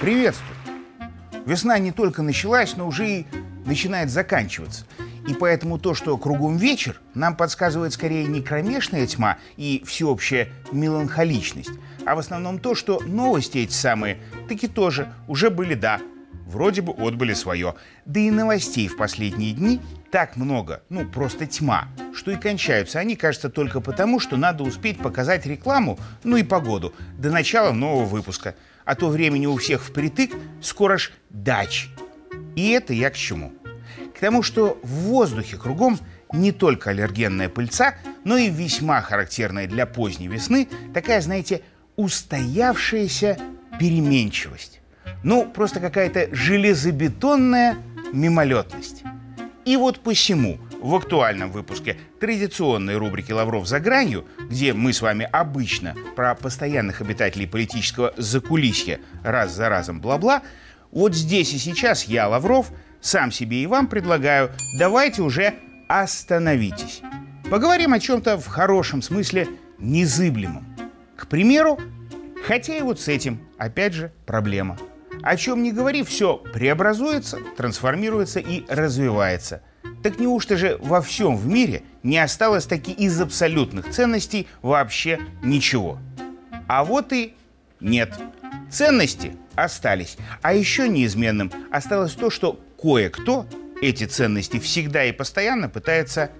Приветствую! Весна не только началась, но уже и начинает заканчиваться. И поэтому то, что кругом вечер, нам подсказывает скорее не кромешная тьма и всеобщая меланхоличность, а в основном то, что новости эти самые таки тоже уже были, да, вроде бы отбыли свое. Да и новостей в последние дни так много, ну просто тьма, что и кончаются они, кажется, только потому, что надо успеть показать рекламу, ну и погоду, до начала нового выпуска. А то времени у всех впритык, скоро ж дач. И это я к чему? тому, что в воздухе кругом не только аллергенная пыльца, но и весьма характерная для поздней весны такая, знаете, устоявшаяся переменчивость. Ну, просто какая-то железобетонная мимолетность. И вот посему в актуальном выпуске традиционной рубрики «Лавров за гранью», где мы с вами обычно про постоянных обитателей политического закулисья раз за разом бла-бла, вот здесь и сейчас я, Лавров, сам себе и вам предлагаю, давайте уже остановитесь. Поговорим о чем-то в хорошем смысле незыблемом. К примеру, хотя и вот с этим, опять же, проблема. О чем не говори, все преобразуется, трансформируется и развивается. Так неужто же во всем в мире не осталось таки из абсолютных ценностей вообще ничего? А вот и нет. Ценности остались. А еще неизменным осталось то, что кое-кто эти ценности всегда и постоянно пытается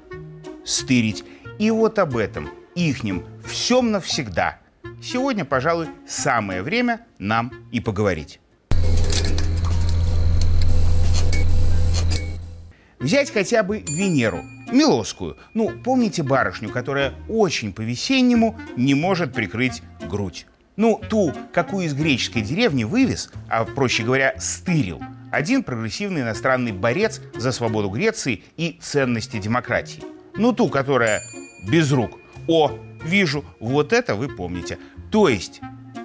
стырить. И вот об этом, ихнем, всем навсегда. Сегодня, пожалуй, самое время нам и поговорить. Взять хотя бы Венеру, Милоскую. Ну, помните барышню, которая очень по-весеннему не может прикрыть грудь? Ну, ту, какую из греческой деревни вывез, а, проще говоря, стырил – один прогрессивный иностранный борец за свободу Греции и ценности демократии. Ну, ту, которая без рук. О, вижу, вот это вы помните. То есть,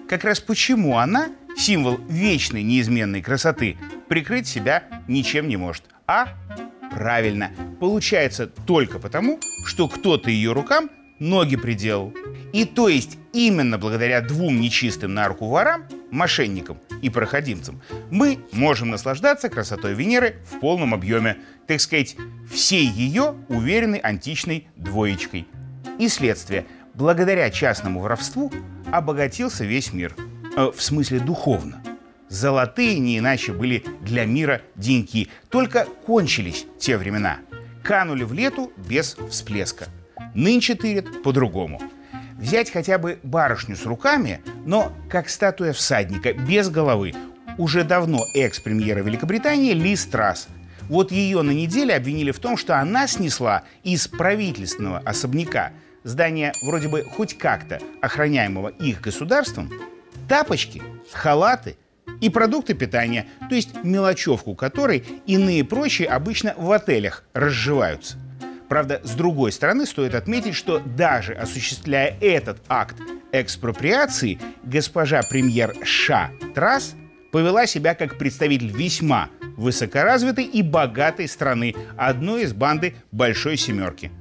как раз почему она, символ вечной неизменной красоты, прикрыть себя ничем не может. А правильно, получается только потому, что кто-то ее рукам ноги приделал. И то есть именно благодаря двум нечистым на руку ворам, мошенникам и проходимцам, мы можем наслаждаться красотой Венеры в полном объеме, так сказать, всей ее уверенной античной двоечкой. И следствие. Благодаря частному воровству обогатился весь мир. Э, в смысле духовно. Золотые не иначе были для мира деньги. Только кончились те времена. Канули в лету без всплеска. Нынче тырят по-другому – Взять хотя бы барышню с руками, но как статуя всадника, без головы. Уже давно экс-премьера Великобритании Ли Страс. Вот ее на неделе обвинили в том, что она снесла из правительственного особняка здания вроде бы хоть как-то охраняемого их государством, тапочки, халаты и продукты питания, то есть мелочевку которой иные прочие обычно в отелях разживаются. Правда, с другой стороны, стоит отметить, что даже осуществляя этот акт экспроприации, госпожа премьер Ша Трас повела себя как представитель весьма высокоразвитой и богатой страны, одной из банды Большой Семерки.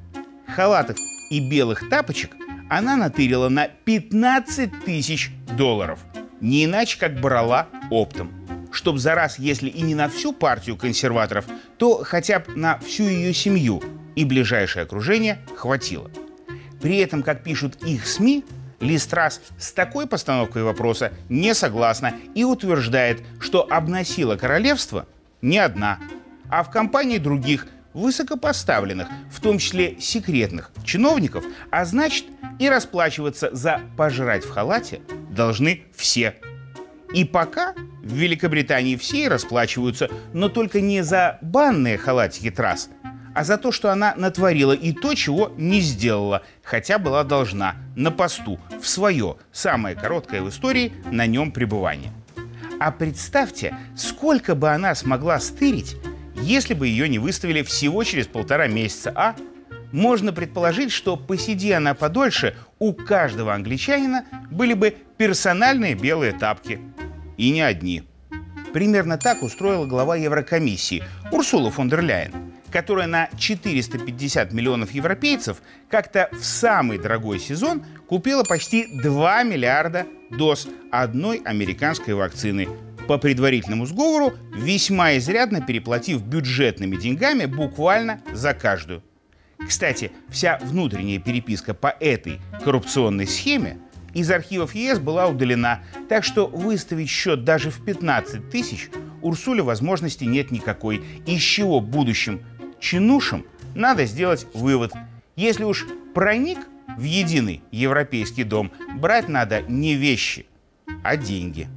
Халатов и белых тапочек она натырила на 15 тысяч долларов. Не иначе, как брала оптом. Чтоб за раз, если и не на всю партию консерваторов, то хотя бы на всю ее семью – и ближайшее окружение хватило. При этом, как пишут их СМИ, Листрас с такой постановкой вопроса не согласна и утверждает, что обносила королевство не одна, а в компании других высокопоставленных, в том числе секретных чиновников, а значит и расплачиваться за пожрать в халате должны все. И пока в Великобритании все расплачиваются, но только не за банные халатики трасс, а за то, что она натворила и то, чего не сделала, хотя была должна, на посту, в свое, самое короткое в истории, на нем пребывание. А представьте, сколько бы она смогла стырить, если бы ее не выставили всего через полтора месяца, а? Можно предположить, что посиди она подольше, у каждого англичанина были бы персональные белые тапки. И не одни. Примерно так устроила глава Еврокомиссии Урсула фон дер Ляйен которая на 450 миллионов европейцев как-то в самый дорогой сезон купила почти 2 миллиарда доз одной американской вакцины, по предварительному сговору, весьма изрядно переплатив бюджетными деньгами буквально за каждую. Кстати, вся внутренняя переписка по этой коррупционной схеме из архивов ЕС была удалена, так что выставить счет даже в 15 тысяч Урсуле возможности нет никакой, из чего будущим чинушам надо сделать вывод. Если уж проник в единый европейский дом, брать надо не вещи, а деньги.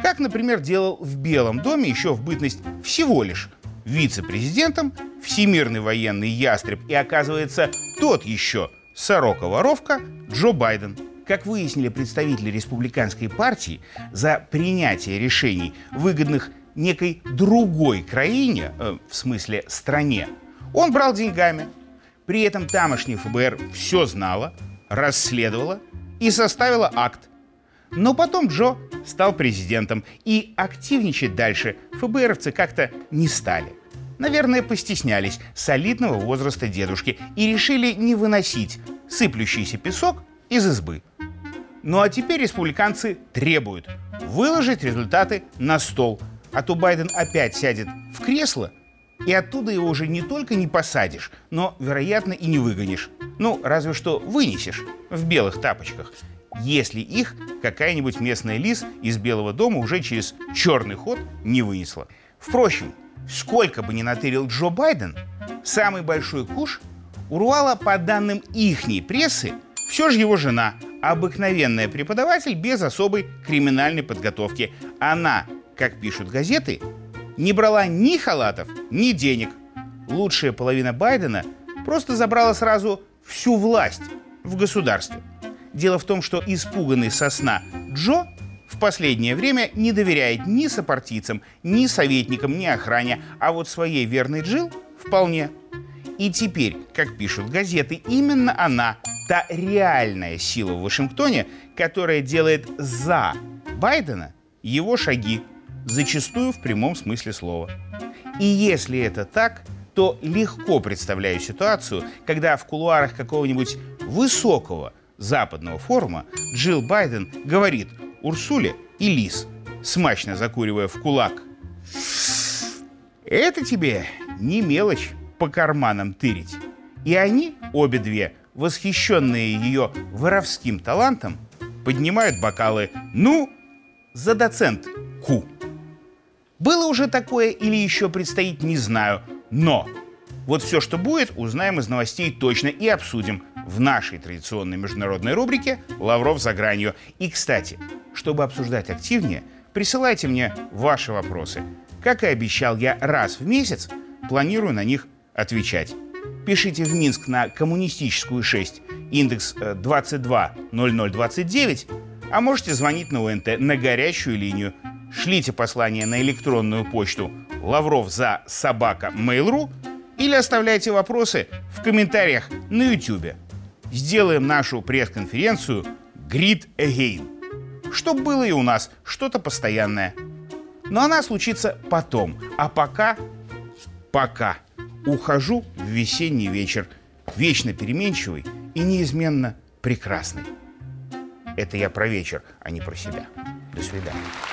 Как, например, делал в Белом доме еще в бытность всего лишь вице-президентом всемирный военный ястреб и, оказывается, тот еще сорока-воровка Джо Байден. Как выяснили представители республиканской партии, за принятие решений, выгодных некой другой краине, э, в смысле стране, он брал деньгами. При этом тамошний ФБР все знало, расследовало и составило акт. Но потом Джо стал президентом, и активничать дальше ФБРовцы как-то не стали. Наверное, постеснялись солидного возраста дедушки и решили не выносить сыплющийся песок из избы. Ну а теперь республиканцы требуют выложить результаты на стол, а то Байден опять сядет в кресло, и оттуда его уже не только не посадишь, но, вероятно, и не выгонишь. Ну, разве что вынесешь в белых тапочках, если их какая-нибудь местная лис из Белого дома уже через черный ход не вынесла. Впрочем, сколько бы ни натырил Джо Байден, самый большой куш урвала, по данным ихней прессы, все же его жена, обыкновенная преподаватель без особой криминальной подготовки. Она, как пишут газеты, не брала ни халатов, ни денег. Лучшая половина Байдена просто забрала сразу всю власть в государстве. Дело в том, что испуганный сосна Джо в последнее время не доверяет ни сопартийцам, ни советникам, ни охране, а вот своей верной Джил вполне. И теперь, как пишут газеты, именно она, та реальная сила в Вашингтоне, которая делает за Байдена его шаги, зачастую в прямом смысле слова. И если это так, то легко представляю ситуацию, когда в кулуарах какого-нибудь высокого западного форума Джилл Байден говорит Урсуле и Лис, смачно закуривая в кулак. Это тебе не мелочь по карманам тырить. И они, обе две, восхищенные ее воровским талантом, поднимают бокалы. Ну, за доцент Ку. Было уже такое или еще предстоит, не знаю. Но вот все, что будет, узнаем из новостей точно и обсудим в нашей традиционной международной рубрике «Лавров за гранью». И, кстати, чтобы обсуждать активнее, присылайте мне ваши вопросы. Как и обещал, я раз в месяц планирую на них отвечать. Пишите в Минск на коммунистическую 6, индекс 220029, э, а можете звонить на УНТ на горячую линию шлите послание на электронную почту лавров за собака mail.ru или оставляйте вопросы в комментариях на YouTube. Сделаем нашу пресс-конференцию Grid Again, чтобы было и у нас что-то постоянное. Но она случится потом, а пока, пока ухожу в весенний вечер, вечно переменчивый и неизменно прекрасный. Это я про вечер, а не про себя. До свидания.